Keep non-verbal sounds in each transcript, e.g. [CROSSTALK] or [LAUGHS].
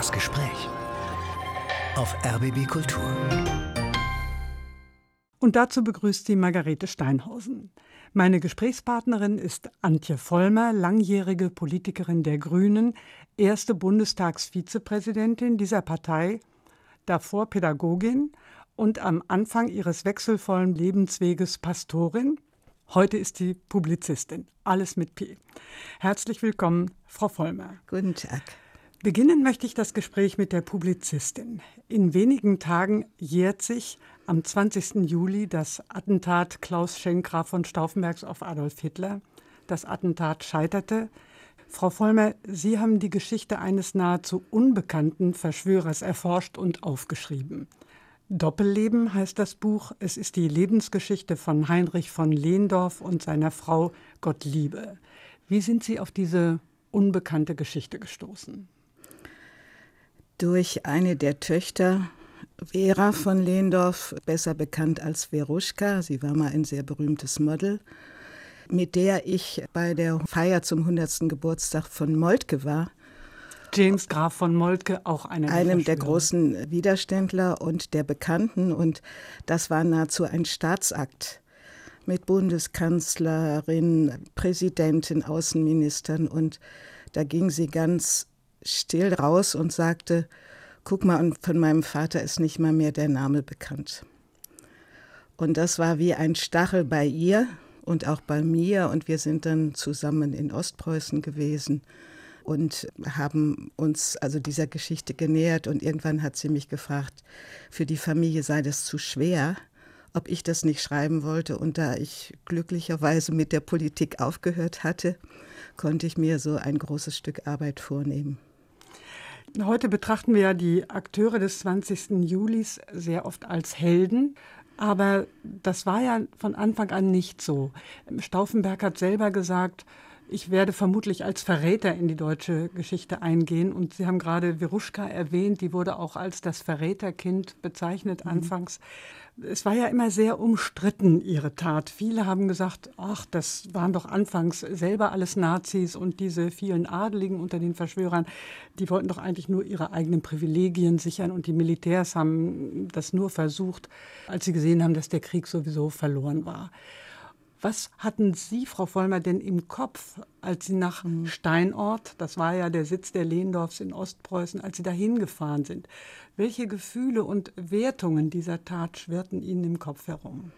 Das Gespräch auf RBB Kultur. Und dazu begrüßt sie Margarete Steinhausen. Meine Gesprächspartnerin ist Antje Vollmer, langjährige Politikerin der Grünen, erste Bundestagsvizepräsidentin dieser Partei, davor Pädagogin und am Anfang ihres wechselvollen Lebensweges Pastorin. Heute ist sie Publizistin. Alles mit P. Herzlich willkommen, Frau Vollmer. Guten Tag. Beginnen möchte ich das Gespräch mit der Publizistin. In wenigen Tagen jährt sich am 20. Juli das Attentat Klaus Schenk von Stauffenbergs auf Adolf Hitler. Das Attentat scheiterte. Frau Vollmer, Sie haben die Geschichte eines nahezu unbekannten Verschwörers erforscht und aufgeschrieben. Doppelleben heißt das Buch. Es ist die Lebensgeschichte von Heinrich von Lehndorf und seiner Frau Gottliebe. Wie sind Sie auf diese unbekannte Geschichte gestoßen? Durch eine der Töchter Vera von Lehndorf, besser bekannt als Veruschka, sie war mal ein sehr berühmtes Model, mit der ich bei der Feier zum 100. Geburtstag von Moltke war. James Graf von Moltke, auch einer einem der großen Widerständler und der Bekannten. Und das war nahezu ein Staatsakt mit Bundeskanzlerin, Präsidentin, Außenministern. Und da ging sie ganz still raus und sagte, guck mal, von meinem Vater ist nicht mal mehr der Name bekannt. Und das war wie ein Stachel bei ihr und auch bei mir. Und wir sind dann zusammen in Ostpreußen gewesen und haben uns also dieser Geschichte genähert. Und irgendwann hat sie mich gefragt, für die Familie sei das zu schwer, ob ich das nicht schreiben wollte. Und da ich glücklicherweise mit der Politik aufgehört hatte, konnte ich mir so ein großes Stück Arbeit vornehmen. Heute betrachten wir ja die Akteure des 20. Julis sehr oft als Helden. Aber das war ja von Anfang an nicht so. Stauffenberg hat selber gesagt, ich werde vermutlich als Verräter in die deutsche Geschichte eingehen. Und Sie haben gerade Veruschka erwähnt, die wurde auch als das Verräterkind bezeichnet mhm. anfangs es war ja immer sehr umstritten, ihre Tat. Viele haben gesagt, ach, das waren doch anfangs selber alles Nazis und diese vielen Adeligen unter den Verschwörern, die wollten doch eigentlich nur ihre eigenen Privilegien sichern und die Militärs haben das nur versucht, als sie gesehen haben, dass der Krieg sowieso verloren war. Was hatten Sie, Frau Vollmer, denn im Kopf, als Sie nach mhm. Steinort, das war ja der Sitz der Lehndorfs in Ostpreußen, als Sie dahin gefahren sind? Welche Gefühle und Wertungen dieser Tat schwirrten Ihnen im Kopf herum?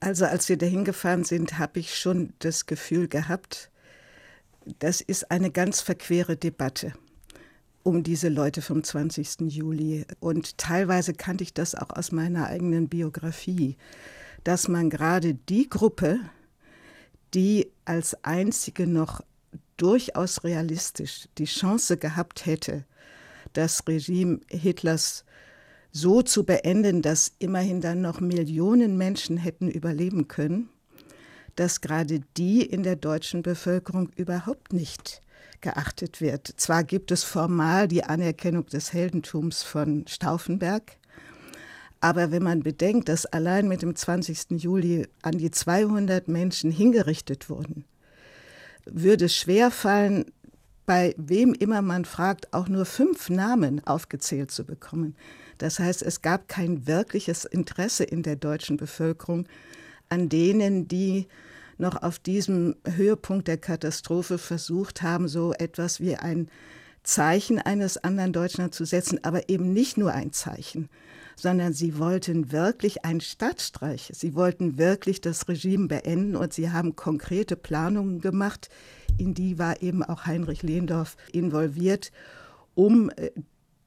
Also als wir dahin gefahren sind, habe ich schon das Gefühl gehabt, das ist eine ganz verquere Debatte um diese Leute vom 20. Juli. Und teilweise kannte ich das auch aus meiner eigenen Biografie dass man gerade die Gruppe, die als einzige noch durchaus realistisch die Chance gehabt hätte, das Regime Hitlers so zu beenden, dass immerhin dann noch Millionen Menschen hätten überleben können, dass gerade die in der deutschen Bevölkerung überhaupt nicht geachtet wird. Zwar gibt es formal die Anerkennung des Heldentums von Stauffenberg, aber wenn man bedenkt, dass allein mit dem 20. Juli an die 200 Menschen hingerichtet wurden, würde es schwerfallen, bei wem immer man fragt, auch nur fünf Namen aufgezählt zu bekommen. Das heißt, es gab kein wirkliches Interesse in der deutschen Bevölkerung an denen, die noch auf diesem Höhepunkt der Katastrophe versucht haben, so etwas wie ein Zeichen eines anderen Deutschlands zu setzen, aber eben nicht nur ein Zeichen, sondern sie wollten wirklich einen Staatsstreich. Sie wollten wirklich das Regime beenden und sie haben konkrete Planungen gemacht. In die war eben auch Heinrich Lehndorf involviert, um äh,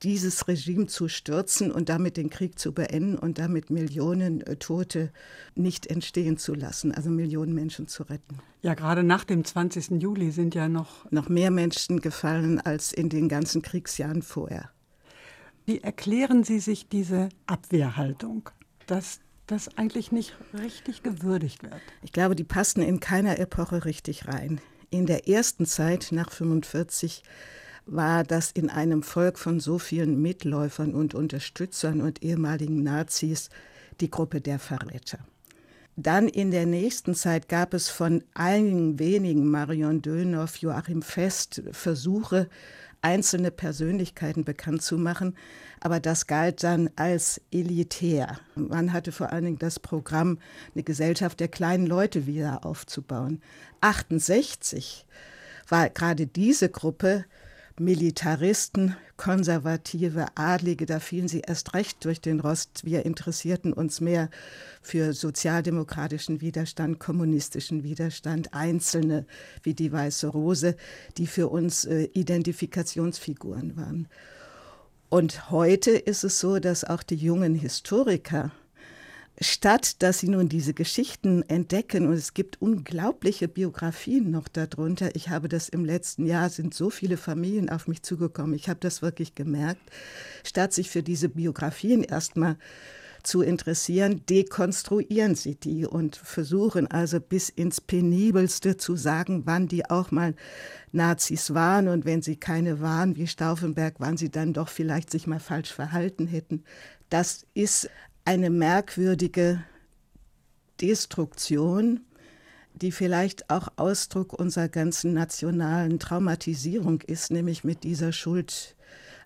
dieses Regime zu stürzen und damit den Krieg zu beenden und damit Millionen äh, Tote nicht entstehen zu lassen, also Millionen Menschen zu retten. Ja, gerade nach dem 20. Juli sind ja noch noch mehr Menschen gefallen als in den ganzen Kriegsjahren vorher. Wie erklären Sie sich diese Abwehrhaltung, dass das eigentlich nicht richtig gewürdigt wird? Ich glaube, die passen in keiner Epoche richtig rein. In der ersten Zeit nach 45 war das in einem Volk von so vielen Mitläufern und Unterstützern und ehemaligen Nazis die Gruppe der Verräter. dann in der nächsten Zeit gab es von einigen wenigen, Marion Dönhoff, Joachim Fest, Versuche, einzelne Persönlichkeiten bekannt zu machen. Aber das galt dann als elitär. Man hatte vor allen Dingen das Programm, eine Gesellschaft der kleinen Leute wieder aufzubauen. 68 war gerade diese Gruppe Militaristen, Konservative, Adlige, da fielen sie erst recht durch den Rost. Wir interessierten uns mehr für sozialdemokratischen Widerstand, kommunistischen Widerstand, Einzelne wie die Weiße Rose, die für uns äh, Identifikationsfiguren waren. Und heute ist es so, dass auch die jungen Historiker statt dass sie nun diese Geschichten entdecken und es gibt unglaubliche Biografien noch darunter. Ich habe das im letzten Jahr, sind so viele Familien auf mich zugekommen. Ich habe das wirklich gemerkt. Statt sich für diese Biografien erstmal zu interessieren, dekonstruieren sie die und versuchen also bis ins Penibelste zu sagen, wann die auch mal Nazis waren und wenn sie keine waren, wie Stauffenberg, wann sie dann doch vielleicht sich mal falsch verhalten hätten. Das ist eine merkwürdige Destruktion, die vielleicht auch Ausdruck unserer ganzen nationalen Traumatisierung ist, nämlich mit dieser Schuld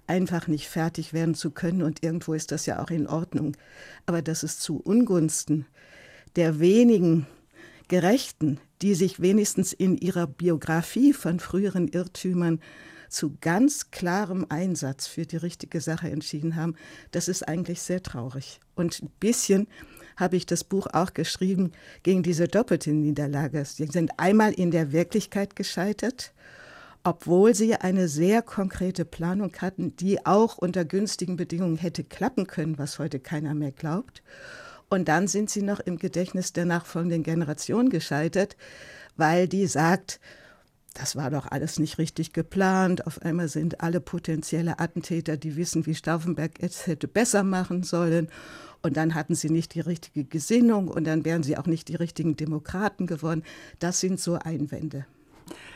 einfach nicht fertig werden zu können. Und irgendwo ist das ja auch in Ordnung. Aber das ist zu Ungunsten der wenigen Gerechten, die sich wenigstens in ihrer Biografie von früheren Irrtümern zu ganz klarem Einsatz für die richtige Sache entschieden haben, das ist eigentlich sehr traurig. Und ein bisschen habe ich das Buch auch geschrieben gegen diese doppelte Niederlage. Sie sind einmal in der Wirklichkeit gescheitert, obwohl sie eine sehr konkrete Planung hatten, die auch unter günstigen Bedingungen hätte klappen können, was heute keiner mehr glaubt. Und dann sind sie noch im Gedächtnis der nachfolgenden Generation gescheitert, weil die sagt, das war doch alles nicht richtig geplant. Auf einmal sind alle potenzielle Attentäter, die wissen, wie Stauffenberg es hätte besser machen sollen. Und dann hatten sie nicht die richtige Gesinnung und dann wären sie auch nicht die richtigen Demokraten geworden. Das sind so Einwände.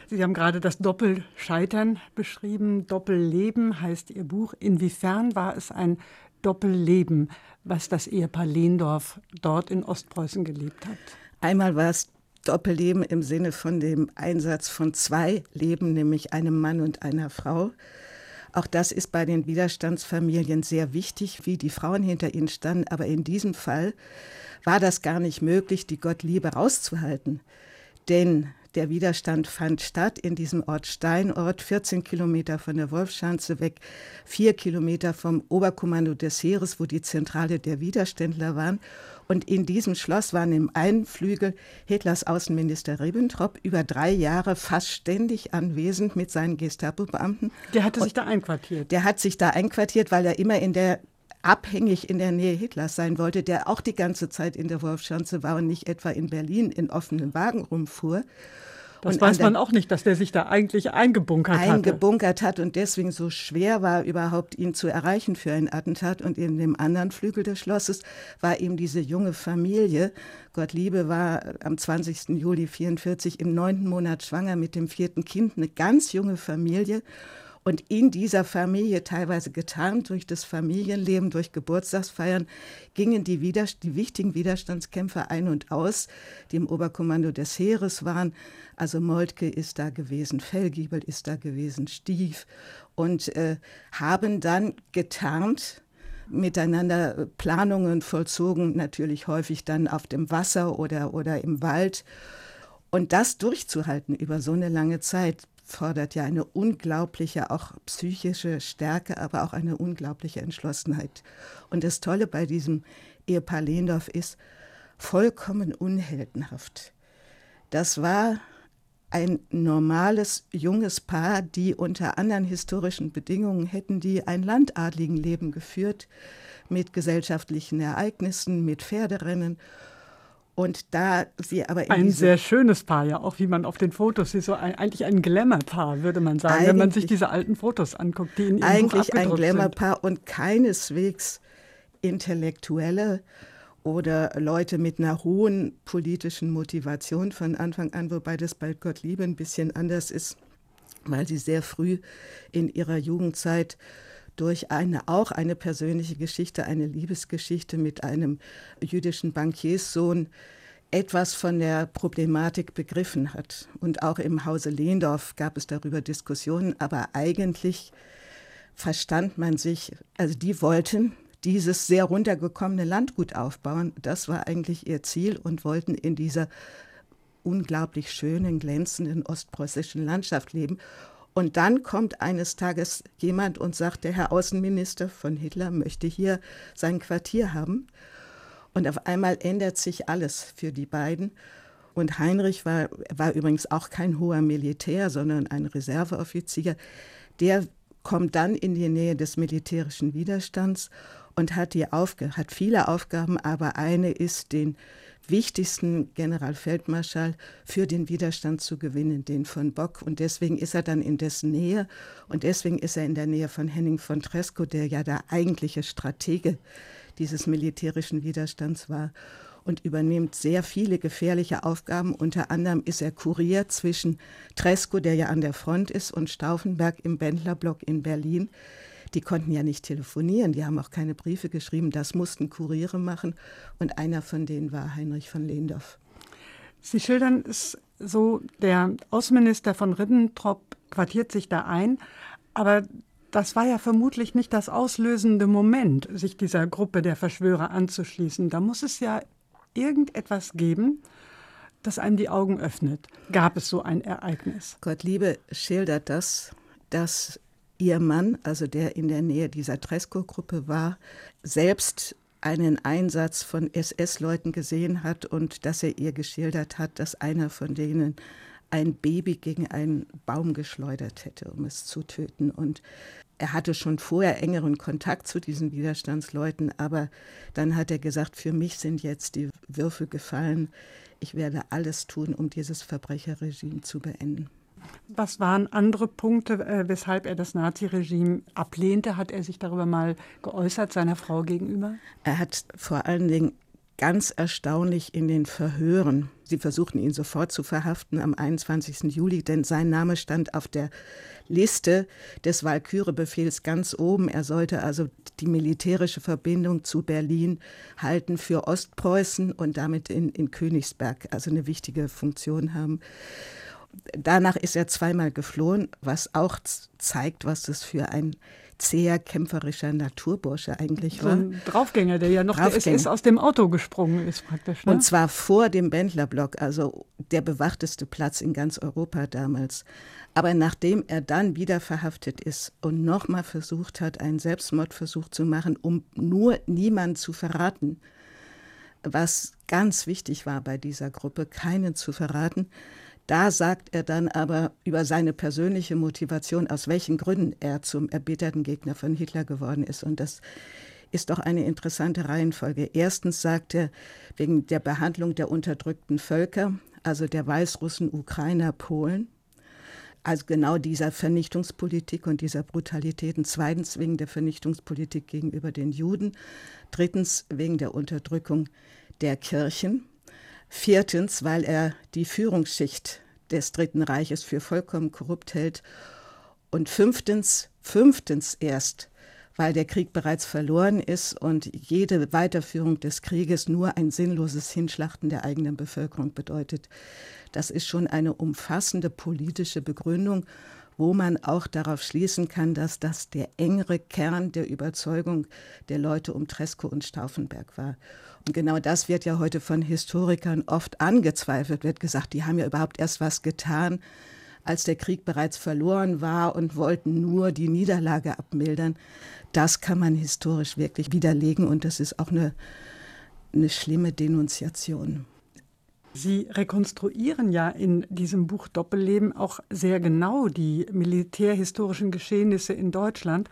Sie haben gerade das Doppelscheitern beschrieben. Doppelleben heißt Ihr Buch. Inwiefern war es ein Doppelleben, was das Ehepaar Lehndorf dort in Ostpreußen gelebt hat? Einmal war es Doppelleben im Sinne von dem Einsatz von zwei Leben, nämlich einem Mann und einer Frau. Auch das ist bei den Widerstandsfamilien sehr wichtig, wie die Frauen hinter ihnen standen. Aber in diesem Fall war das gar nicht möglich, die Gottliebe rauszuhalten. Denn der Widerstand fand statt in diesem Ort Steinort, 14 Kilometer von der Wolfschanze weg, vier Kilometer vom Oberkommando des Heeres, wo die Zentrale der Widerständler waren. Und in diesem Schloss waren im einen Flügel Hitlers Außenminister Ribbentrop über drei Jahre fast ständig anwesend mit seinen Gestapo-Beamten. Der hatte sich da einquartiert. Der hat sich da einquartiert, weil er immer in der abhängig in der Nähe Hitlers sein wollte, der auch die ganze Zeit in der Wolfschanze war und nicht etwa in Berlin in offenen Wagen rumfuhr. Das und weiß man auch nicht, dass der sich da eigentlich eingebunkert hat. Eingebunkert hat und deswegen so schwer war, überhaupt ihn zu erreichen für ein Attentat. Und in dem anderen Flügel des Schlosses war eben diese junge Familie. Gottliebe war am 20. Juli 44 im neunten Monat schwanger mit dem vierten Kind, eine ganz junge Familie. Und in dieser Familie, teilweise getarnt durch das Familienleben, durch Geburtstagsfeiern, gingen die, Widerst die wichtigen Widerstandskämpfer ein und aus, die im Oberkommando des Heeres waren. Also Moltke ist da gewesen, Fellgiebel ist da gewesen, Stief und äh, haben dann getarnt miteinander Planungen vollzogen, natürlich häufig dann auf dem Wasser oder, oder im Wald. Und das durchzuhalten über so eine lange Zeit, fordert ja eine unglaubliche, auch psychische Stärke, aber auch eine unglaubliche Entschlossenheit. Und das Tolle bei diesem Ehepaar Lehndorf ist, vollkommen unheldenhaft. Das war ein normales junges Paar, die unter anderen historischen Bedingungen hätten die ein Landadligenleben geführt, mit gesellschaftlichen Ereignissen, mit Pferderennen und da sie aber ein sehr schönes Paar, ja, auch wie man auf den Fotos sieht, so ein, eigentlich ein Glamour-Paar, würde man sagen, wenn man sich diese alten Fotos anguckt, die in ihrem Eigentlich Buch ein Glamour-Paar und keineswegs Intellektuelle oder Leute mit einer hohen politischen Motivation von Anfang an, wobei das bei Gottliebe ein bisschen anders ist, weil sie sehr früh in ihrer Jugendzeit durch eine, auch eine persönliche Geschichte, eine Liebesgeschichte mit einem jüdischen Bankierssohn etwas von der Problematik begriffen hat. Und auch im Hause Lehndorf gab es darüber Diskussionen, aber eigentlich verstand man sich, also die wollten dieses sehr runtergekommene Landgut aufbauen. Das war eigentlich ihr Ziel und wollten in dieser unglaublich schönen, glänzenden ostpreußischen Landschaft leben. Und dann kommt eines Tages jemand und sagt, der Herr Außenminister von Hitler möchte hier sein Quartier haben. Und auf einmal ändert sich alles für die beiden. Und Heinrich war, war übrigens auch kein hoher Militär, sondern ein Reserveoffizier. Der kommt dann in die Nähe des militärischen Widerstands und hat, die Aufg hat viele Aufgaben, aber eine ist, den wichtigsten Generalfeldmarschall für den Widerstand zu gewinnen, den von Bock. Und deswegen ist er dann in dessen Nähe und deswegen ist er in der Nähe von Henning von Tresco, der ja der eigentliche Stratege dieses militärischen Widerstands war und übernimmt sehr viele gefährliche Aufgaben. Unter anderem ist er Kurier zwischen Tresco, der ja an der Front ist, und Stauffenberg im Bändlerblock in Berlin. Die konnten ja nicht telefonieren, die haben auch keine Briefe geschrieben, das mussten Kuriere machen und einer von denen war Heinrich von Lehndorf. Sie schildern es so, der Außenminister von Ribbentrop quartiert sich da ein, aber das war ja vermutlich nicht das auslösende Moment, sich dieser Gruppe der Verschwörer anzuschließen. Da muss es ja irgendetwas geben, das einem die Augen öffnet. Gab es so ein Ereignis? Gottliebe schildert das, dass ihr Mann, also der in der Nähe dieser Tresco-Gruppe war, selbst einen Einsatz von SS-Leuten gesehen hat und dass er ihr geschildert hat, dass einer von denen ein Baby gegen einen Baum geschleudert hätte, um es zu töten. Und er hatte schon vorher engeren Kontakt zu diesen Widerstandsleuten, aber dann hat er gesagt, für mich sind jetzt die Würfel gefallen. Ich werde alles tun, um dieses Verbrecherregime zu beenden. Was waren andere Punkte, äh, weshalb er das Naziregime ablehnte? Hat er sich darüber mal geäußert, seiner Frau gegenüber? Er hat vor allen Dingen ganz erstaunlich in den Verhören. Sie versuchten ihn sofort zu verhaften am 21. Juli, denn sein Name stand auf der Liste des Walküre-Befehls ganz oben. Er sollte also die militärische Verbindung zu Berlin halten für Ostpreußen und damit in, in Königsberg, also eine wichtige Funktion haben. Danach ist er zweimal geflohen, was auch zeigt, was das für ein zäher, kämpferischer Naturbursche eigentlich war. So ein Draufgänger, der ja noch der SS aus dem Auto gesprungen ist praktisch. Ne? Und zwar vor dem Bändlerblock, also der bewachteste Platz in ganz Europa damals. Aber nachdem er dann wieder verhaftet ist und nochmal versucht hat, einen Selbstmordversuch zu machen, um nur niemanden zu verraten, was ganz wichtig war bei dieser Gruppe, keinen zu verraten, da sagt er dann aber über seine persönliche Motivation, aus welchen Gründen er zum erbitterten Gegner von Hitler geworden ist. Und das ist doch eine interessante Reihenfolge. Erstens sagt er wegen der Behandlung der unterdrückten Völker, also der Weißrussen, Ukrainer, Polen. Also genau dieser Vernichtungspolitik und dieser Brutalitäten. Zweitens wegen der Vernichtungspolitik gegenüber den Juden. Drittens wegen der Unterdrückung der Kirchen. Viertens, weil er die Führungsschicht des Dritten Reiches für vollkommen korrupt hält. Und fünftens, fünftens erst, weil der Krieg bereits verloren ist und jede Weiterführung des Krieges nur ein sinnloses Hinschlachten der eigenen Bevölkerung bedeutet. Das ist schon eine umfassende politische Begründung wo man auch darauf schließen kann, dass das der engere Kern der Überzeugung der Leute um Tresco und Stauffenberg war. Genau das wird ja heute von Historikern oft angezweifelt, wird gesagt, die haben ja überhaupt erst was getan, als der Krieg bereits verloren war und wollten nur die Niederlage abmildern. Das kann man historisch wirklich widerlegen und das ist auch eine, eine schlimme Denunziation. Sie rekonstruieren ja in diesem Buch Doppelleben auch sehr genau die militärhistorischen Geschehnisse in Deutschland.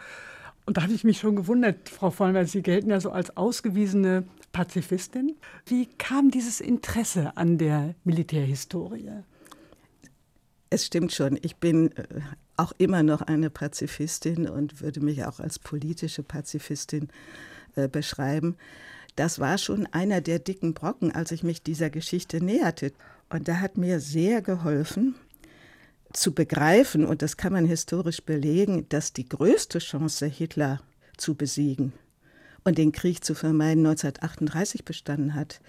Und da habe ich mich schon gewundert, Frau Vollmer, Sie gelten ja so als ausgewiesene Pazifistin. Wie kam dieses Interesse an der Militärhistorie? Es stimmt schon. Ich bin äh, auch immer noch eine Pazifistin und würde mich auch als politische Pazifistin äh, beschreiben das war schon einer der dicken Brocken, als ich mich dieser Geschichte näherte. Und da hat mir sehr geholfen, zu begreifen, und das kann man historisch belegen, dass die größte Chance, Hitler zu besiegen und den Krieg zu vermeiden, 1938 bestanden hat.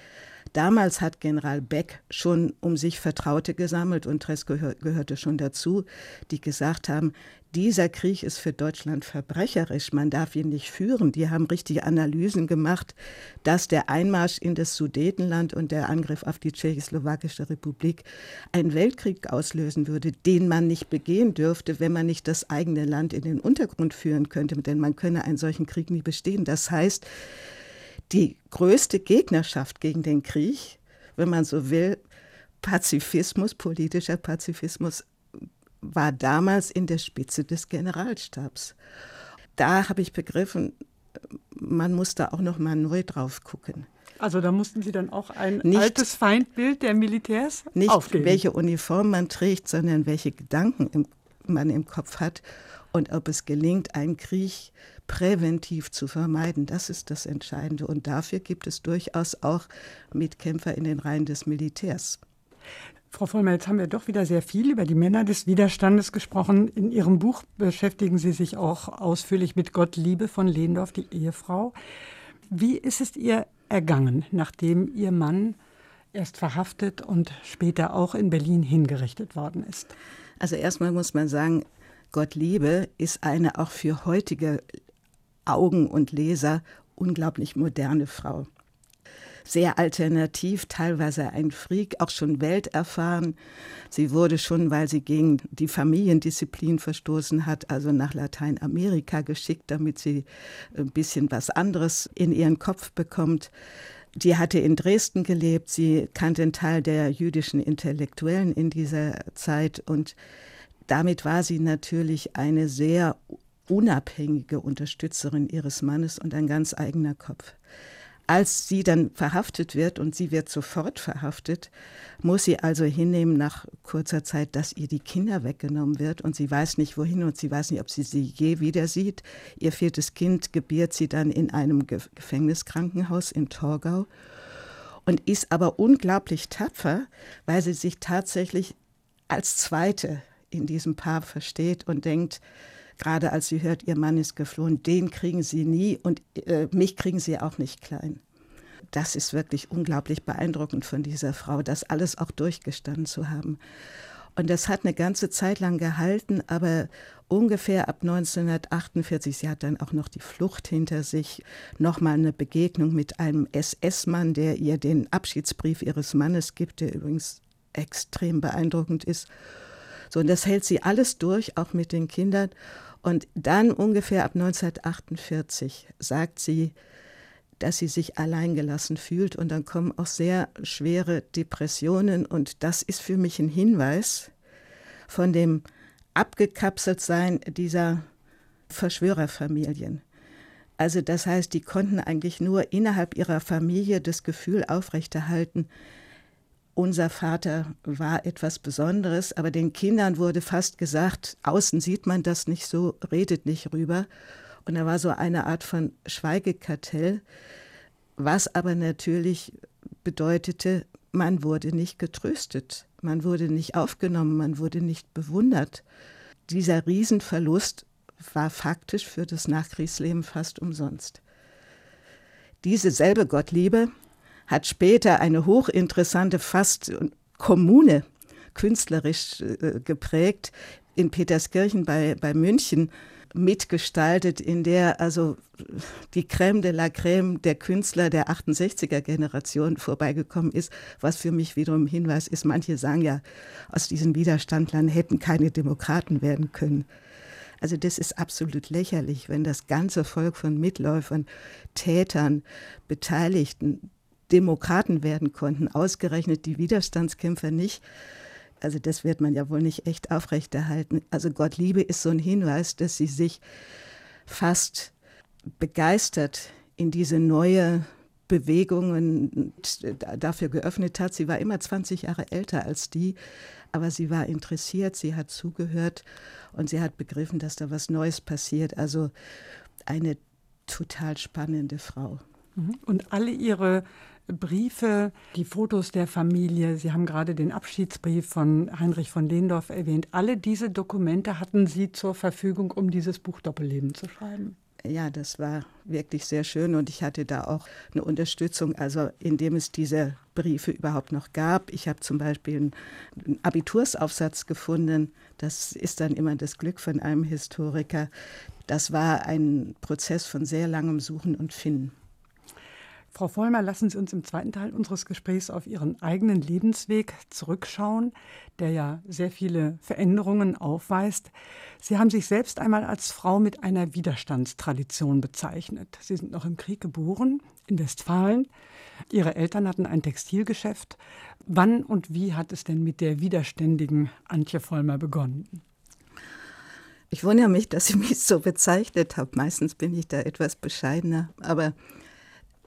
Damals hat General Beck schon um sich Vertraute gesammelt und Tress gehör, gehörte schon dazu, die gesagt haben, dieser Krieg ist für Deutschland verbrecherisch, man darf ihn nicht führen. Die haben richtige Analysen gemacht, dass der Einmarsch in das Sudetenland und der Angriff auf die Tschechoslowakische Republik einen Weltkrieg auslösen würde, den man nicht begehen dürfte, wenn man nicht das eigene Land in den Untergrund führen könnte, denn man könne einen solchen Krieg nie bestehen. Das heißt, die größte Gegnerschaft gegen den Krieg, wenn man so will, Pazifismus, politischer Pazifismus, war damals in der Spitze des Generalstabs. Da habe ich begriffen, man muss da auch noch mal neu drauf gucken. Also da mussten Sie dann auch ein nicht, altes Feindbild der Militärs nicht aufgeben. welche Uniform man trägt, sondern welche Gedanken im, man im Kopf hat und ob es gelingt, einen Krieg präventiv zu vermeiden. Das ist das Entscheidende. Und dafür gibt es durchaus auch Mitkämpfer in den Reihen des Militärs. Frau Vollmer, jetzt haben wir doch wieder sehr viel über die Männer des Widerstandes gesprochen. In Ihrem Buch beschäftigen Sie sich auch ausführlich mit Gottliebe von Lehndorf, die Ehefrau. Wie ist es ihr ergangen, nachdem Ihr Mann erst verhaftet und später auch in Berlin hingerichtet worden ist? Also erstmal muss man sagen, Gottliebe ist eine auch für heutige Augen und Leser unglaublich moderne Frau sehr alternativ, teilweise ein Freak, auch schon welterfahren. Sie wurde schon, weil sie gegen die Familiendisziplin verstoßen hat, also nach Lateinamerika geschickt, damit sie ein bisschen was anderes in ihren Kopf bekommt. Die hatte in Dresden gelebt, sie kannte einen Teil der jüdischen Intellektuellen in dieser Zeit und damit war sie natürlich eine sehr unabhängige Unterstützerin ihres Mannes und ein ganz eigener Kopf. Als sie dann verhaftet wird und sie wird sofort verhaftet, muss sie also hinnehmen nach kurzer Zeit, dass ihr die Kinder weggenommen wird und sie weiß nicht wohin und sie weiß nicht, ob sie sie je wieder sieht. Ihr viertes Kind gebiert sie dann in einem Gefängniskrankenhaus in Torgau und ist aber unglaublich tapfer, weil sie sich tatsächlich als Zweite in diesem Paar versteht und denkt, gerade als sie hört, ihr Mann ist geflohen, den kriegen sie nie und äh, mich kriegen sie auch nicht klein. Das ist wirklich unglaublich beeindruckend von dieser Frau, das alles auch durchgestanden zu haben. Und das hat eine ganze Zeit lang gehalten, aber ungefähr ab 1948, sie hat dann auch noch die Flucht hinter sich, nochmal eine Begegnung mit einem SS-Mann, der ihr den Abschiedsbrief ihres Mannes gibt, der übrigens extrem beeindruckend ist. So, und das hält sie alles durch, auch mit den Kindern. Und dann ungefähr ab 1948 sagt sie, dass sie sich alleingelassen fühlt und dann kommen auch sehr schwere Depressionen und das ist für mich ein Hinweis von dem Abgekapseltsein dieser Verschwörerfamilien. Also das heißt, die konnten eigentlich nur innerhalb ihrer Familie das Gefühl aufrechterhalten, unser Vater war etwas Besonderes, aber den Kindern wurde fast gesagt, außen sieht man das nicht so, redet nicht rüber. Und da war so eine Art von Schweigekartell, was aber natürlich bedeutete, man wurde nicht getröstet, man wurde nicht aufgenommen, man wurde nicht bewundert. Dieser Riesenverlust war faktisch für das Nachkriegsleben fast umsonst. Diese selbe Gottliebe hat später eine hochinteressante, fast Kommune künstlerisch äh, geprägt in Peterskirchen bei, bei München mitgestaltet, in der also die Crème de la Crème der Künstler der 68er Generation vorbeigekommen ist, was für mich wiederum Hinweis ist, manche sagen ja, aus diesen Widerstandlern hätten keine Demokraten werden können. Also das ist absolut lächerlich, wenn das ganze Volk von Mitläufern, Tätern, Beteiligten Demokraten werden konnten, ausgerechnet die Widerstandskämpfer nicht. Also das wird man ja wohl nicht echt aufrechterhalten. Also Gottliebe ist so ein Hinweis, dass sie sich fast begeistert in diese neue Bewegung dafür geöffnet hat. Sie war immer 20 Jahre älter als die, aber sie war interessiert, sie hat zugehört und sie hat begriffen, dass da was Neues passiert. Also eine total spannende Frau. Mhm. Und alle ihre Briefe, die Fotos der Familie. Sie haben gerade den Abschiedsbrief von Heinrich von Lehndorf erwähnt. Alle diese Dokumente hatten Sie zur Verfügung, um dieses Buch Doppelleben zu schreiben. Ja, das war wirklich sehr schön und ich hatte da auch eine Unterstützung, also indem es diese Briefe überhaupt noch gab. Ich habe zum Beispiel einen Abitursaufsatz gefunden. Das ist dann immer das Glück von einem Historiker. Das war ein Prozess von sehr langem Suchen und Finden. Frau Vollmer, lassen Sie uns im zweiten Teil unseres Gesprächs auf Ihren eigenen Lebensweg zurückschauen, der ja sehr viele Veränderungen aufweist. Sie haben sich selbst einmal als Frau mit einer Widerstandstradition bezeichnet. Sie sind noch im Krieg geboren, in Westfalen. Ihre Eltern hatten ein Textilgeschäft. Wann und wie hat es denn mit der widerständigen Antje Vollmer begonnen? Ich wundere mich, dass Sie mich so bezeichnet haben. Meistens bin ich da etwas bescheidener. Aber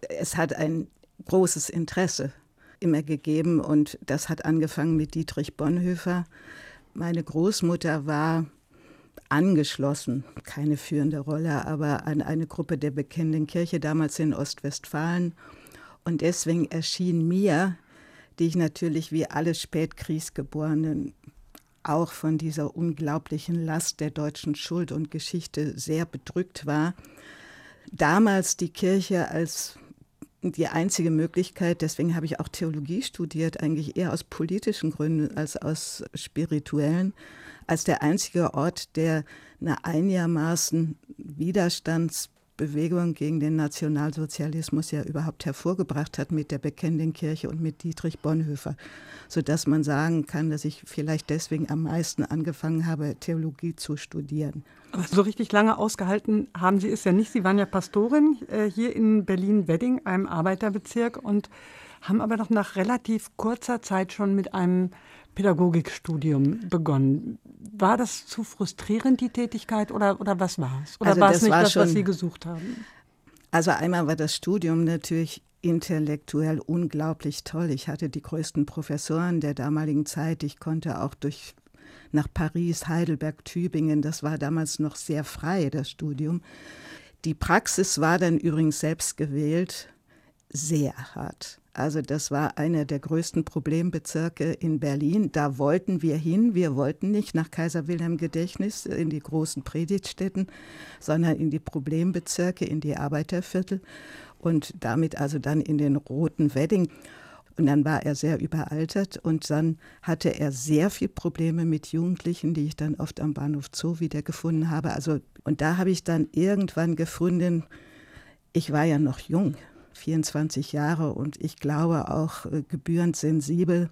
es hat ein großes Interesse immer gegeben und das hat angefangen mit Dietrich Bonhoeffer. Meine Großmutter war angeschlossen, keine führende Rolle, aber an eine Gruppe der bekennenden Kirche damals in Ostwestfalen. Und deswegen erschien mir, die ich natürlich wie alle Spätkriegsgeborenen auch von dieser unglaublichen Last der deutschen Schuld und Geschichte sehr bedrückt war, damals die Kirche als die einzige Möglichkeit, deswegen habe ich auch Theologie studiert, eigentlich eher aus politischen Gründen als aus spirituellen, als der einzige Ort, der eine einigermaßen Widerstands Bewegung gegen den Nationalsozialismus ja überhaupt hervorgebracht hat mit der Bekennenden Kirche und mit Dietrich Bonhoeffer, sodass man sagen kann, dass ich vielleicht deswegen am meisten angefangen habe, Theologie zu studieren. Aber so richtig lange ausgehalten haben Sie es ja nicht. Sie waren ja Pastorin äh, hier in Berlin-Wedding, einem Arbeiterbezirk, und haben aber noch nach relativ kurzer Zeit schon mit einem Pädagogikstudium begonnen. War das zu frustrierend, die Tätigkeit, oder, oder was war es? Oder also war es nicht war das, schon, was Sie gesucht haben? Also einmal war das Studium natürlich intellektuell unglaublich toll. Ich hatte die größten Professoren der damaligen Zeit. Ich konnte auch durch nach Paris, Heidelberg, Tübingen. Das war damals noch sehr frei, das Studium. Die Praxis war dann übrigens selbst gewählt, sehr hart. Also das war einer der größten Problembezirke in Berlin. Da wollten wir hin. Wir wollten nicht nach Kaiser Wilhelm Gedächtnis in die großen Predigtstätten, sondern in die Problembezirke, in die Arbeiterviertel und damit also dann in den roten Wedding. Und dann war er sehr überaltert und dann hatte er sehr viel Probleme mit Jugendlichen, die ich dann oft am Bahnhof Zoo wiedergefunden habe. Also, und da habe ich dann irgendwann gefunden, ich war ja noch jung, 24 Jahre und ich glaube auch äh, gebührend sensibel,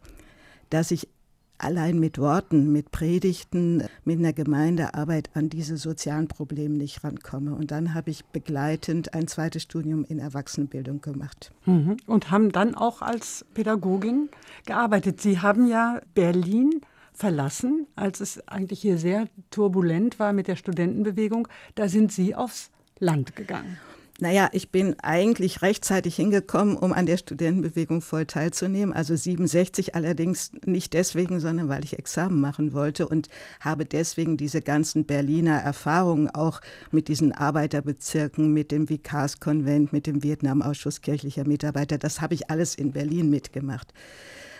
dass ich allein mit Worten, mit Predigten, mit einer Gemeindearbeit an diese sozialen Probleme nicht rankomme. Und dann habe ich begleitend ein zweites Studium in Erwachsenenbildung gemacht. Mhm. Und haben dann auch als Pädagogin gearbeitet. Sie haben ja Berlin verlassen, als es eigentlich hier sehr turbulent war mit der Studentenbewegung. Da sind Sie aufs Land gegangen. Naja, ich bin eigentlich rechtzeitig hingekommen, um an der Studentenbewegung voll teilzunehmen. Also 67 allerdings nicht deswegen, sondern weil ich Examen machen wollte und habe deswegen diese ganzen Berliner Erfahrungen auch mit diesen Arbeiterbezirken, mit dem Vikarskonvent, mit dem Vietnamausschuss kirchlicher Mitarbeiter, das habe ich alles in Berlin mitgemacht.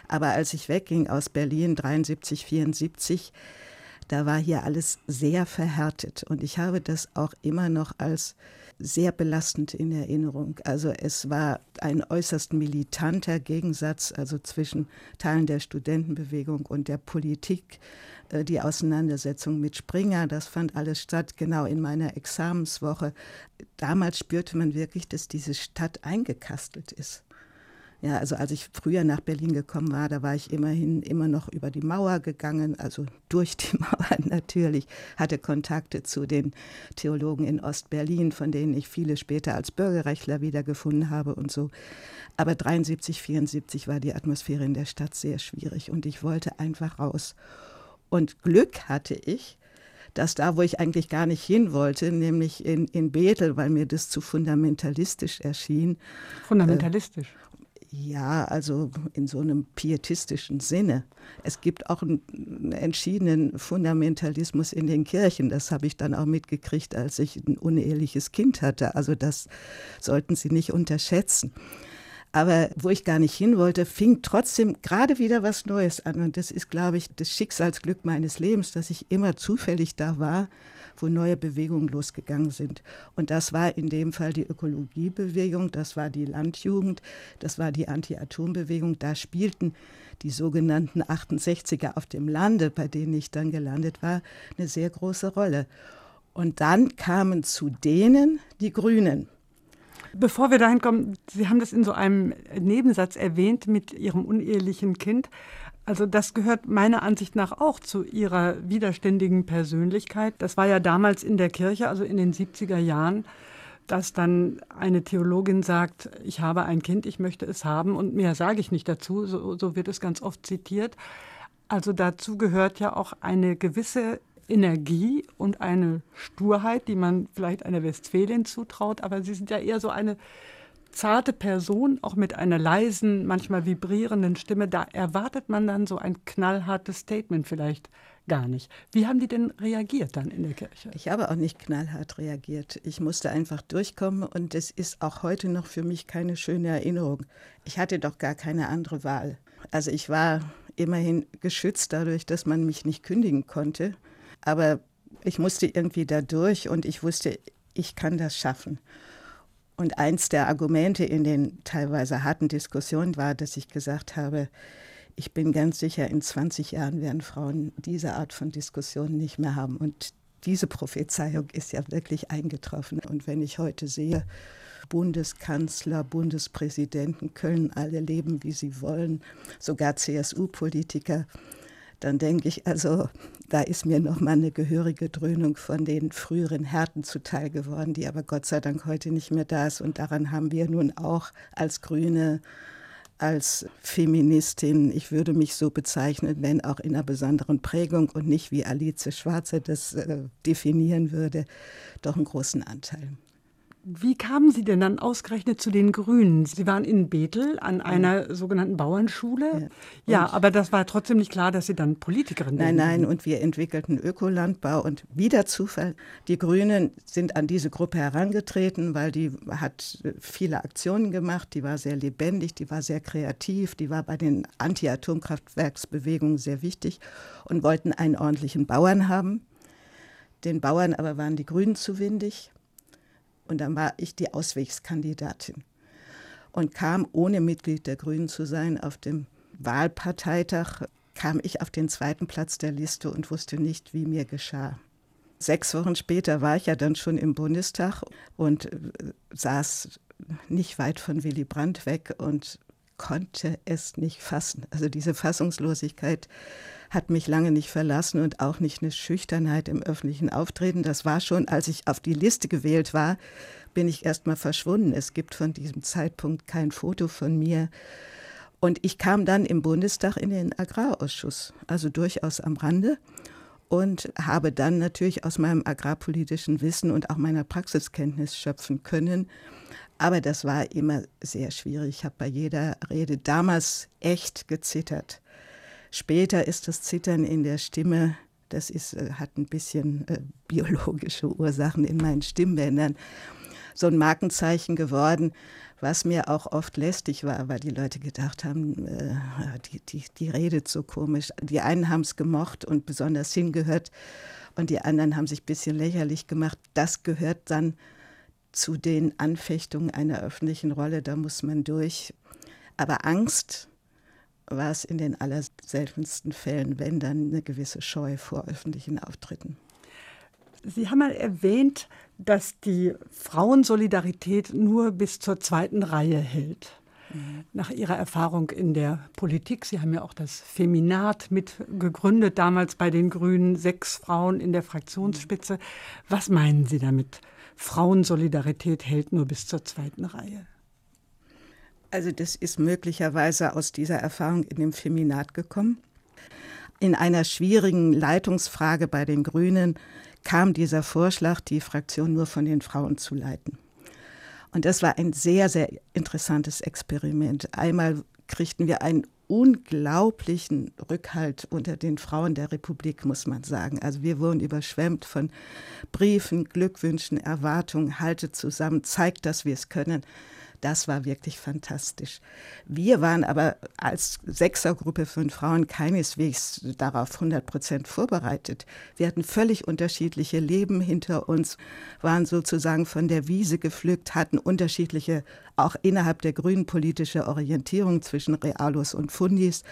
Aber als ich wegging aus Berlin 73, 74, da war hier alles sehr verhärtet und ich habe das auch immer noch als sehr belastend in Erinnerung. Also es war ein äußerst militanter Gegensatz, also zwischen Teilen der Studentenbewegung und der Politik. Äh, die Auseinandersetzung mit Springer, das fand alles statt, genau in meiner Examenswoche. Damals spürte man wirklich, dass diese Stadt eingekastelt ist. Ja, also als ich früher nach Berlin gekommen war, da war ich immerhin immer noch über die Mauer gegangen, also [LAUGHS] durch die Mauer natürlich, hatte Kontakte zu den Theologen in Ostberlin, von denen ich viele später als Bürgerrechtler wiedergefunden habe und so. Aber 73, 74 war die Atmosphäre in der Stadt sehr schwierig und ich wollte einfach raus. Und Glück hatte ich, dass da, wo ich eigentlich gar nicht hin wollte, nämlich in, in Bethel, weil mir das zu fundamentalistisch erschien. Fundamentalistisch? Ja, also in so einem pietistischen Sinne. Es gibt auch einen entschiedenen Fundamentalismus in den Kirchen. Das habe ich dann auch mitgekriegt, als ich ein uneheliches Kind hatte. Also das sollten Sie nicht unterschätzen. Aber wo ich gar nicht hin wollte, fing trotzdem gerade wieder was Neues an. Und das ist, glaube ich, das Schicksalsglück meines Lebens, dass ich immer zufällig da war, wo neue Bewegungen losgegangen sind. Und das war in dem Fall die Ökologiebewegung, das war die Landjugend, das war die Anti-Atom-Bewegung. Da spielten die sogenannten 68er auf dem Lande, bei denen ich dann gelandet war, eine sehr große Rolle. Und dann kamen zu denen die Grünen. Bevor wir dahin kommen, Sie haben das in so einem Nebensatz erwähnt mit Ihrem unehelichen Kind. Also das gehört meiner Ansicht nach auch zu Ihrer widerständigen Persönlichkeit. Das war ja damals in der Kirche, also in den 70er Jahren, dass dann eine Theologin sagt, ich habe ein Kind, ich möchte es haben und mehr sage ich nicht dazu. So, so wird es ganz oft zitiert. Also dazu gehört ja auch eine gewisse Energie und eine Sturheit, die man vielleicht einer Westfälin zutraut, aber Sie sind ja eher so eine zarte Person, auch mit einer leisen, manchmal vibrierenden Stimme. Da erwartet man dann so ein knallhartes Statement vielleicht gar nicht. Wie haben die denn reagiert dann in der Kirche? Ich habe auch nicht knallhart reagiert. Ich musste einfach durchkommen und es ist auch heute noch für mich keine schöne Erinnerung. Ich hatte doch gar keine andere Wahl. Also ich war immerhin geschützt dadurch, dass man mich nicht kündigen konnte. Aber ich musste irgendwie da durch und ich wusste, ich kann das schaffen. Und eins der Argumente in den teilweise harten Diskussionen war, dass ich gesagt habe, ich bin ganz sicher, in 20 Jahren werden Frauen diese Art von Diskussionen nicht mehr haben. Und diese Prophezeiung ist ja wirklich eingetroffen. Und wenn ich heute sehe, Bundeskanzler, Bundespräsidenten können alle leben, wie sie wollen, sogar CSU-Politiker, dann denke ich, also da ist mir noch mal eine gehörige Dröhnung von den früheren Härten zuteil geworden, die aber Gott sei Dank heute nicht mehr da ist. Und daran haben wir nun auch als Grüne, als Feministin, ich würde mich so bezeichnen, wenn auch in einer besonderen Prägung und nicht wie Alice Schwarze das äh, definieren würde, doch einen großen Anteil. Wie kamen Sie denn dann ausgerechnet zu den Grünen? Sie waren in Bethel an einer sogenannten Bauernschule. Ja. ja, aber das war trotzdem nicht klar, dass Sie dann Politikerin werden. Nein, nein, und wir entwickelten Ökolandbau und wieder Zufall. Die Grünen sind an diese Gruppe herangetreten, weil die hat viele Aktionen gemacht, die war sehr lebendig, die war sehr kreativ, die war bei den Anti-Atomkraftwerksbewegungen sehr wichtig und wollten einen ordentlichen Bauern haben. Den Bauern aber waren die Grünen zu windig. Und dann war ich die Auswegskandidatin und kam, ohne Mitglied der Grünen zu sein, auf dem Wahlparteitag, kam ich auf den zweiten Platz der Liste und wusste nicht, wie mir geschah. Sechs Wochen später war ich ja dann schon im Bundestag und äh, saß nicht weit von Willy Brandt weg und konnte es nicht fassen. Also diese Fassungslosigkeit hat mich lange nicht verlassen und auch nicht eine Schüchternheit im öffentlichen Auftreten. Das war schon, als ich auf die Liste gewählt war, bin ich erst mal verschwunden. Es gibt von diesem Zeitpunkt kein Foto von mir. Und ich kam dann im Bundestag in den Agrarausschuss, also durchaus am Rande und habe dann natürlich aus meinem agrarpolitischen Wissen und auch meiner Praxiskenntnis schöpfen können. Aber das war immer sehr schwierig. Ich habe bei jeder Rede damals echt gezittert. Später ist das Zittern in der Stimme, das ist, äh, hat ein bisschen äh, biologische Ursachen in meinen Stimmbändern, so ein Markenzeichen geworden, was mir auch oft lästig war, weil die Leute gedacht haben, äh, die, die, die redet so komisch. Die einen haben es gemocht und besonders hingehört und die anderen haben sich ein bisschen lächerlich gemacht. Das gehört dann zu den Anfechtungen einer öffentlichen Rolle, da muss man durch. Aber Angst war es in den allerseltensten Fällen, wenn dann eine gewisse Scheu vor öffentlichen Auftritten. Sie haben mal erwähnt, dass die Frauensolidarität nur bis zur zweiten Reihe hält. Nach Ihrer Erfahrung in der Politik, Sie haben ja auch das Feminat mitgegründet, damals bei den Grünen, sechs Frauen in der Fraktionsspitze. Was meinen Sie damit? Frauensolidarität hält nur bis zur zweiten Reihe. Also das ist möglicherweise aus dieser Erfahrung in dem Feminat gekommen. In einer schwierigen Leitungsfrage bei den Grünen kam dieser Vorschlag, die Fraktion nur von den Frauen zu leiten. Und das war ein sehr, sehr interessantes Experiment. Einmal kriegten wir einen unglaublichen Rückhalt unter den Frauen der Republik, muss man sagen. Also wir wurden überschwemmt von Briefen, Glückwünschen, Erwartungen, haltet zusammen, zeigt, dass wir es können. Das war wirklich fantastisch. Wir waren aber als Sechsergruppe von Frauen keineswegs darauf 100 Prozent vorbereitet. Wir hatten völlig unterschiedliche Leben hinter uns, waren sozusagen von der Wiese gepflückt, hatten unterschiedliche, auch innerhalb der Grünen politische Orientierung zwischen Realos und Fundis.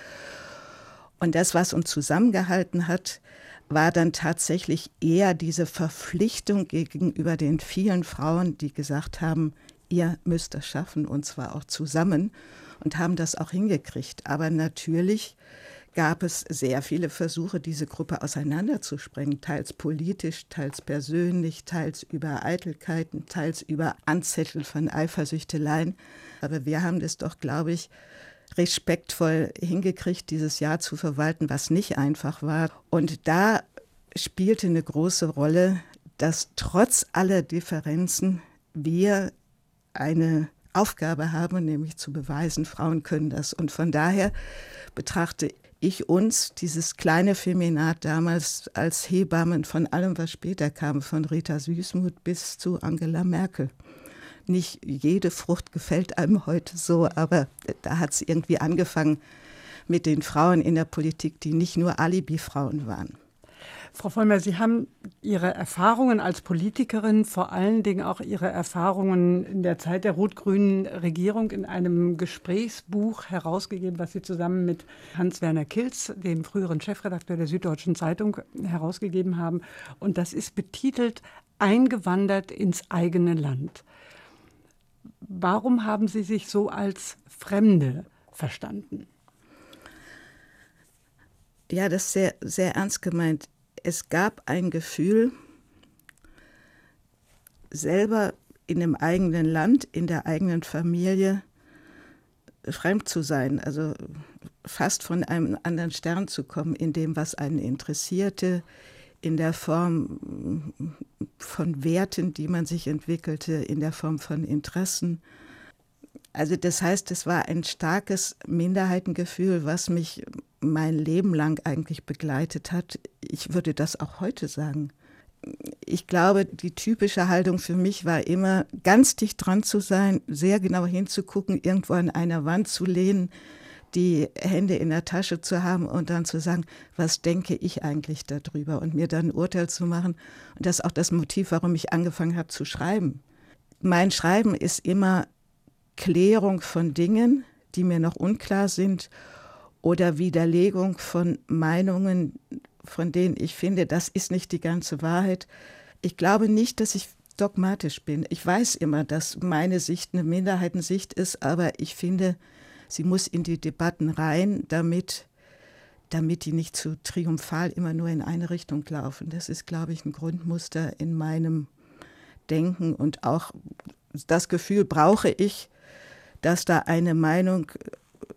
Und das, was uns zusammengehalten hat, war dann tatsächlich eher diese Verpflichtung gegenüber den vielen Frauen, die gesagt haben, ihr müsst das schaffen und zwar auch zusammen und haben das auch hingekriegt. Aber natürlich gab es sehr viele Versuche, diese Gruppe auseinanderzusprengen, teils politisch, teils persönlich, teils über Eitelkeiten, teils über Anzettel von Eifersüchteleien. Aber wir haben das doch, glaube ich, respektvoll hingekriegt, dieses Jahr zu verwalten, was nicht einfach war. Und da spielte eine große Rolle, dass trotz aller Differenzen wir eine Aufgabe haben, nämlich zu beweisen, Frauen können das. Und von daher betrachte ich uns, dieses kleine Feminat damals, als Hebammen von allem, was später kam, von Rita Süßmuth bis zu Angela Merkel. Nicht jede Frucht gefällt einem heute so, aber da hat es irgendwie angefangen mit den Frauen in der Politik, die nicht nur Alibi-Frauen waren. Frau Vollmer, Sie haben Ihre Erfahrungen als Politikerin, vor allen Dingen auch Ihre Erfahrungen in der Zeit der rot-grünen Regierung in einem Gesprächsbuch herausgegeben, was Sie zusammen mit Hans-Werner Kilz, dem früheren Chefredakteur der Süddeutschen Zeitung, herausgegeben haben. Und das ist betitelt Eingewandert ins eigene Land. Warum haben Sie sich so als Fremde verstanden? Ja, das ist sehr, sehr ernst gemeint es gab ein Gefühl, selber in dem eigenen Land, in der eigenen Familie fremd zu sein, also fast von einem anderen Stern zu kommen, in dem, was einen interessierte, in der Form von Werten, die man sich entwickelte, in der Form von Interessen. Also das heißt, es war ein starkes Minderheitengefühl, was mich mein Leben lang eigentlich begleitet hat. Ich würde das auch heute sagen. Ich glaube, die typische Haltung für mich war immer, ganz dicht dran zu sein, sehr genau hinzugucken, irgendwo an einer Wand zu lehnen, die Hände in der Tasche zu haben und dann zu sagen, was denke ich eigentlich darüber und mir dann ein Urteil zu machen. Und das ist auch das Motiv, warum ich angefangen habe zu schreiben. Mein Schreiben ist immer Klärung von Dingen, die mir noch unklar sind oder Widerlegung von Meinungen, von denen ich finde, das ist nicht die ganze Wahrheit. Ich glaube nicht, dass ich dogmatisch bin. Ich weiß immer, dass meine Sicht eine Minderheitensicht ist, aber ich finde, sie muss in die Debatten rein, damit, damit die nicht zu triumphal immer nur in eine Richtung laufen. Das ist, glaube ich, ein Grundmuster in meinem Denken und auch das Gefühl brauche ich, dass da eine Meinung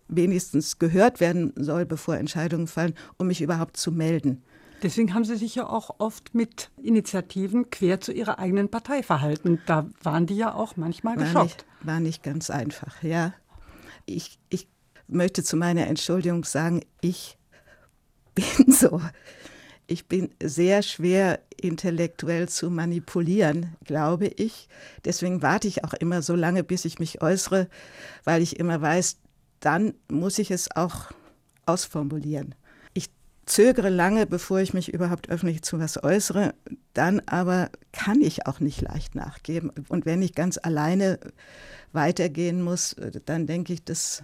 wenigstens gehört werden soll, bevor Entscheidungen fallen, um mich überhaupt zu melden. Deswegen haben Sie sich ja auch oft mit Initiativen quer zu Ihrer eigenen Partei verhalten. Da waren die ja auch manchmal war geschockt. Nicht, war nicht ganz einfach, ja. Ich, ich möchte zu meiner Entschuldigung sagen, ich [LAUGHS] bin so. Ich bin sehr schwer intellektuell zu manipulieren, glaube ich. Deswegen warte ich auch immer so lange, bis ich mich äußere, weil ich immer weiß, dann muss ich es auch ausformulieren. Ich zögere lange, bevor ich mich überhaupt öffentlich zu was äußere, dann aber kann ich auch nicht leicht nachgeben. Und wenn ich ganz alleine weitergehen muss, dann denke ich, das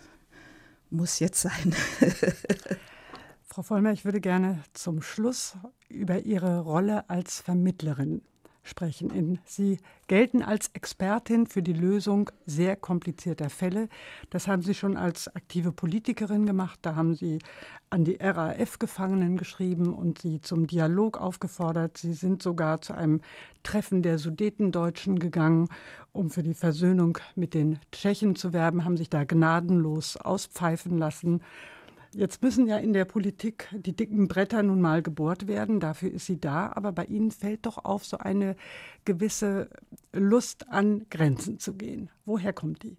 muss jetzt sein. [LAUGHS] Frau Vollmer, ich würde gerne zum Schluss über Ihre Rolle als Vermittlerin sprechen. Sie gelten als Expertin für die Lösung sehr komplizierter Fälle. Das haben Sie schon als aktive Politikerin gemacht. Da haben Sie an die RAF-Gefangenen geschrieben und sie zum Dialog aufgefordert. Sie sind sogar zu einem Treffen der Sudetendeutschen gegangen, um für die Versöhnung mit den Tschechen zu werben, haben sich da gnadenlos auspfeifen lassen. Jetzt müssen ja in der Politik die dicken Bretter nun mal gebohrt werden, dafür ist sie da, aber bei Ihnen fällt doch auf so eine gewisse Lust an Grenzen zu gehen. Woher kommt die?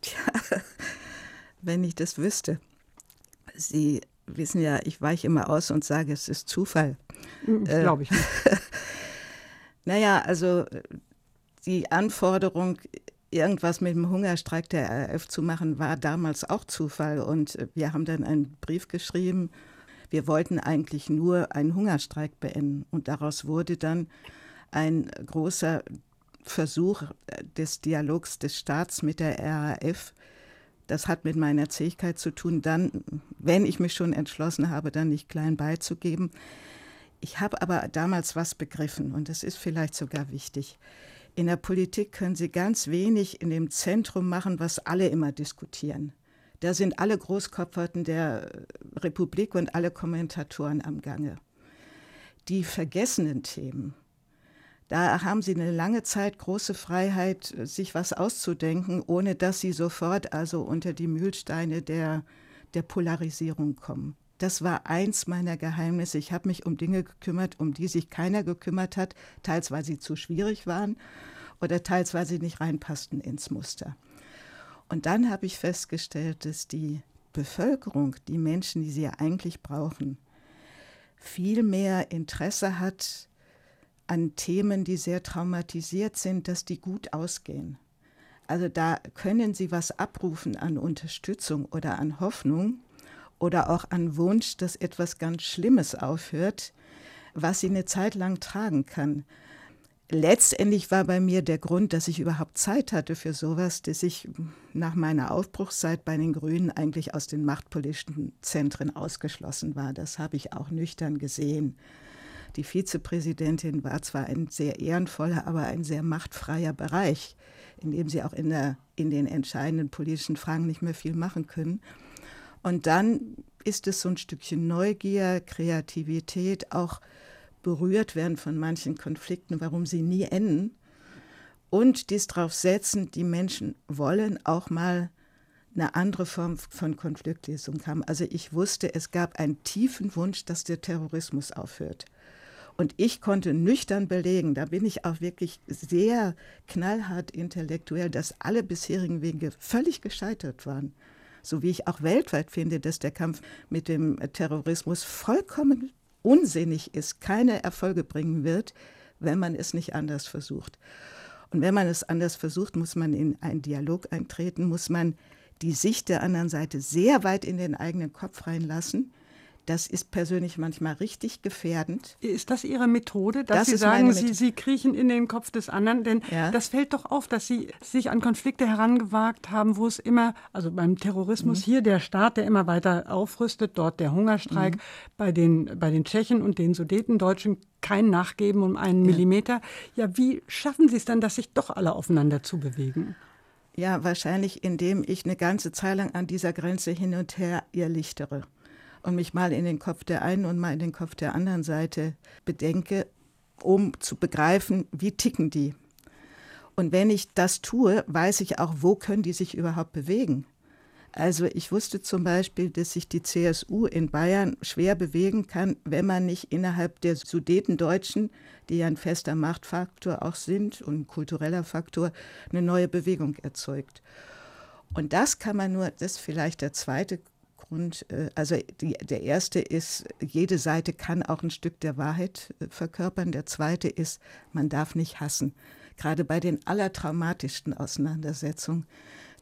Tja, [LAUGHS] wenn ich das wüsste. Sie wissen ja, ich weiche immer aus und sage, es ist Zufall. Hm, äh, Glaube ich nicht. [LAUGHS] naja, also die Anforderung, irgendwas mit dem Hungerstreik der RAF zu machen, war damals auch Zufall. Und wir haben dann einen Brief geschrieben. Wir wollten eigentlich nur einen Hungerstreik beenden. Und daraus wurde dann ein großer Versuch des Dialogs des Staats mit der RAF. Das hat mit meiner Zähigkeit zu tun, dann, wenn ich mich schon entschlossen habe, dann nicht klein beizugeben. Ich habe aber damals was begriffen und das ist vielleicht sogar wichtig. In der Politik können Sie ganz wenig in dem Zentrum machen, was alle immer diskutieren. Da sind alle Großkopferten der Republik und alle Kommentatoren am Gange. Die vergessenen Themen, da haben sie eine lange Zeit große Freiheit, sich was auszudenken, ohne dass sie sofort also unter die Mühlsteine der, der Polarisierung kommen. Das war eins meiner Geheimnisse. Ich habe mich um Dinge gekümmert, um die sich keiner gekümmert hat, teils weil sie zu schwierig waren oder teils weil sie nicht reinpassten ins Muster. Und dann habe ich festgestellt, dass die Bevölkerung, die Menschen, die sie ja eigentlich brauchen, viel mehr Interesse hat an Themen, die sehr traumatisiert sind, dass die gut ausgehen. Also da können sie was abrufen an Unterstützung oder an Hoffnung oder auch an Wunsch, dass etwas ganz Schlimmes aufhört, was sie eine Zeit lang tragen kann. Letztendlich war bei mir der Grund, dass ich überhaupt Zeit hatte für sowas, dass ich nach meiner Aufbruchszeit bei den Grünen eigentlich aus den machtpolitischen Zentren ausgeschlossen war. Das habe ich auch nüchtern gesehen. Die Vizepräsidentin war zwar ein sehr ehrenvoller, aber ein sehr machtfreier Bereich, in dem sie auch in, der, in den entscheidenden politischen Fragen nicht mehr viel machen können. Und dann ist es so ein Stückchen Neugier, Kreativität, auch berührt werden von manchen Konflikten, warum sie nie enden. Und dies darauf setzen, die Menschen wollen auch mal eine andere Form von Konfliktlösung haben. Also ich wusste, es gab einen tiefen Wunsch, dass der Terrorismus aufhört. Und ich konnte nüchtern belegen, da bin ich auch wirklich sehr knallhart intellektuell, dass alle bisherigen Wege völlig gescheitert waren so wie ich auch weltweit finde, dass der Kampf mit dem Terrorismus vollkommen unsinnig ist, keine Erfolge bringen wird, wenn man es nicht anders versucht. Und wenn man es anders versucht, muss man in einen Dialog eintreten, muss man die Sicht der anderen Seite sehr weit in den eigenen Kopf reinlassen das ist persönlich manchmal richtig gefährdend. Ist das Ihre Methode, dass das Sie sagen, Sie, Sie kriechen in den Kopf des anderen? Denn ja. das fällt doch auf, dass Sie sich an Konflikte herangewagt haben, wo es immer, also beim Terrorismus mhm. hier der Staat, der immer weiter aufrüstet, dort der Hungerstreik, mhm. bei, den, bei den Tschechen und den Sudetendeutschen kein Nachgeben um einen ja. Millimeter. Ja, wie schaffen Sie es dann, dass sich doch alle aufeinander zubewegen? Ja, wahrscheinlich, indem ich eine ganze Zeit lang an dieser Grenze hin und her irrlichtere und mich mal in den Kopf der einen und mal in den Kopf der anderen Seite bedenke, um zu begreifen, wie ticken die. Und wenn ich das tue, weiß ich auch, wo können die sich überhaupt bewegen. Also ich wusste zum Beispiel, dass sich die CSU in Bayern schwer bewegen kann, wenn man nicht innerhalb der Sudetendeutschen, die ja ein fester Machtfaktor auch sind und ein kultureller Faktor, eine neue Bewegung erzeugt. Und das kann man nur, das ist vielleicht der zweite Grund, äh, also die, der erste ist, jede Seite kann auch ein Stück der Wahrheit äh, verkörpern. Der zweite ist, man darf nicht hassen. Gerade bei den allertraumatischsten Auseinandersetzungen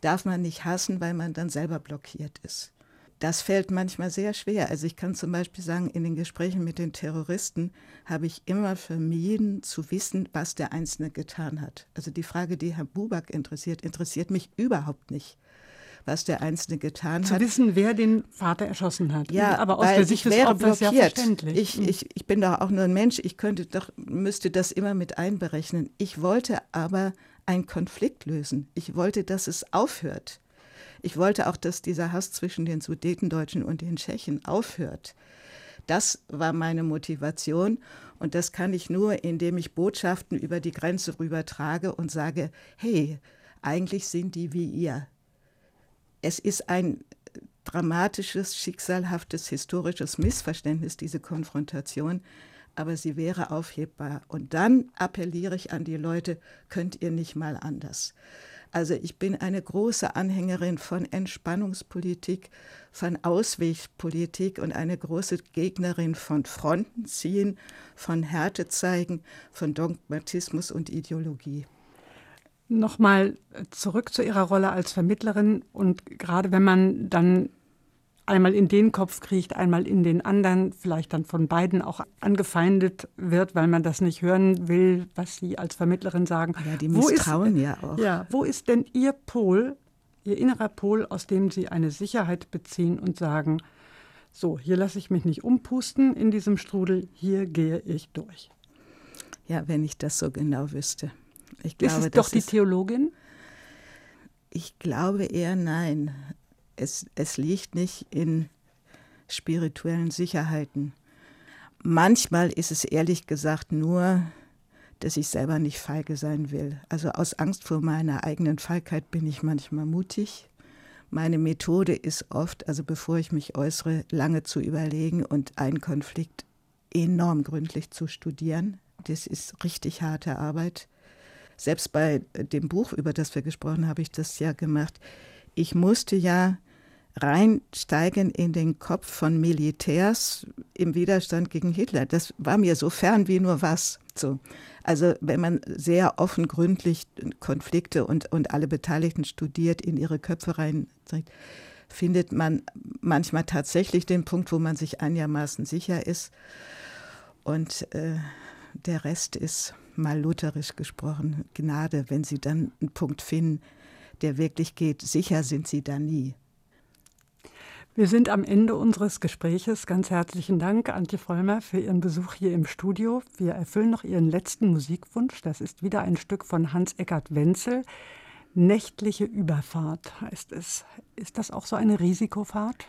darf man nicht hassen, weil man dann selber blockiert ist. Das fällt manchmal sehr schwer. Also ich kann zum Beispiel sagen, in den Gesprächen mit den Terroristen habe ich immer vermieden zu wissen, was der Einzelne getan hat. Also die Frage, die Herr Buback interessiert, interessiert mich überhaupt nicht was der Einzelne getan Zu hat. Zu wissen, wer den Vater erschossen hat. Ja, aber aus der Sicht des Opfers ja verständlich. Ich, hm. ich, ich bin doch auch nur ein Mensch. Ich könnte doch, müsste das immer mit einberechnen. Ich wollte aber einen Konflikt lösen. Ich wollte, dass es aufhört. Ich wollte auch, dass dieser Hass zwischen den Sudetendeutschen und den Tschechen aufhört. Das war meine Motivation und das kann ich nur, indem ich Botschaften über die Grenze rübertrage und sage, hey, eigentlich sind die wie ihr es ist ein dramatisches, schicksalhaftes, historisches Missverständnis, diese Konfrontation, aber sie wäre aufhebbar. Und dann appelliere ich an die Leute, könnt ihr nicht mal anders. Also ich bin eine große Anhängerin von Entspannungspolitik, von Auswegpolitik und eine große Gegnerin von Fronten ziehen, von Härte zeigen, von Dogmatismus und Ideologie. Nochmal zurück zu Ihrer Rolle als Vermittlerin und gerade wenn man dann einmal in den Kopf kriecht, einmal in den anderen, vielleicht dann von beiden auch angefeindet wird, weil man das nicht hören will, was Sie als Vermittlerin sagen. Ja, die misstrauen ist, ja auch. Ja, wo ist denn Ihr Pol, Ihr innerer Pol, aus dem Sie eine Sicherheit beziehen und sagen, so, hier lasse ich mich nicht umpusten in diesem Strudel, hier gehe ich durch. Ja, wenn ich das so genau wüsste. Ich glaube, ist es doch die ist, Theologin? Ich glaube eher nein. Es, es liegt nicht in spirituellen Sicherheiten. Manchmal ist es ehrlich gesagt nur, dass ich selber nicht feige sein will. Also aus Angst vor meiner eigenen Feigheit bin ich manchmal mutig. Meine Methode ist oft, also bevor ich mich äußere, lange zu überlegen und einen Konflikt enorm gründlich zu studieren. Das ist richtig harte Arbeit. Selbst bei dem Buch, über das wir gesprochen haben, habe ich das ja gemacht. Ich musste ja reinsteigen in den Kopf von Militärs im Widerstand gegen Hitler. Das war mir so fern wie nur was. So. Also wenn man sehr offen, gründlich Konflikte und, und alle Beteiligten studiert, in ihre Köpfe rein, findet man manchmal tatsächlich den Punkt, wo man sich einigermaßen sicher ist. Und äh, der Rest ist mal lutherisch gesprochen Gnade, wenn Sie dann einen Punkt finden, der wirklich geht. Sicher sind Sie da nie. Wir sind am Ende unseres Gespräches. Ganz herzlichen Dank, Antje Vollmer, für Ihren Besuch hier im Studio. Wir erfüllen noch Ihren letzten Musikwunsch. Das ist wieder ein Stück von Hans-Eckart Wenzel. Nächtliche Überfahrt heißt es. Ist das auch so eine Risikofahrt?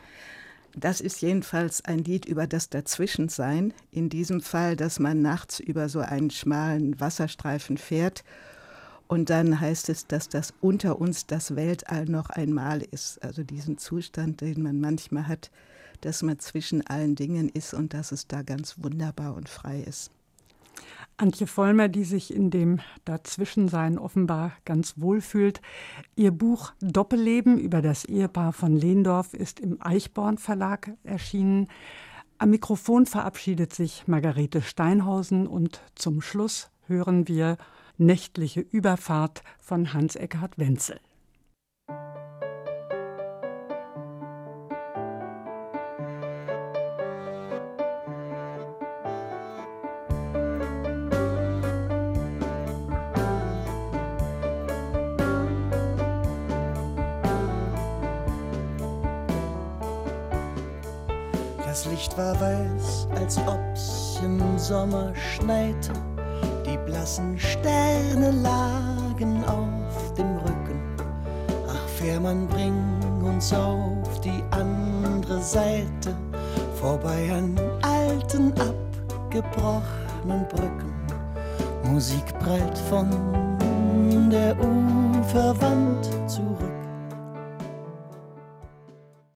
Das ist jedenfalls ein Lied über das Dazwischensein. In diesem Fall, dass man nachts über so einen schmalen Wasserstreifen fährt und dann heißt es, dass das unter uns das Weltall noch einmal ist. Also diesen Zustand, den man manchmal hat, dass man zwischen allen Dingen ist und dass es da ganz wunderbar und frei ist. Antje Vollmer, die sich in dem Dazwischensein offenbar ganz wohl fühlt. Ihr Buch Doppelleben über das Ehepaar von Lehndorf ist im Eichborn Verlag erschienen. Am Mikrofon verabschiedet sich Margarete Steinhausen und zum Schluss hören wir Nächtliche Überfahrt von Hans-Eckhard Wenzel. Sommer schneite blassen Sterne lagen auf dem Rücken. Ach, Fährmann, bring uns auf die andere Seite, vorbei an alten, abgebrochenen Brücken. Musik prallt von der Uferwand zurück.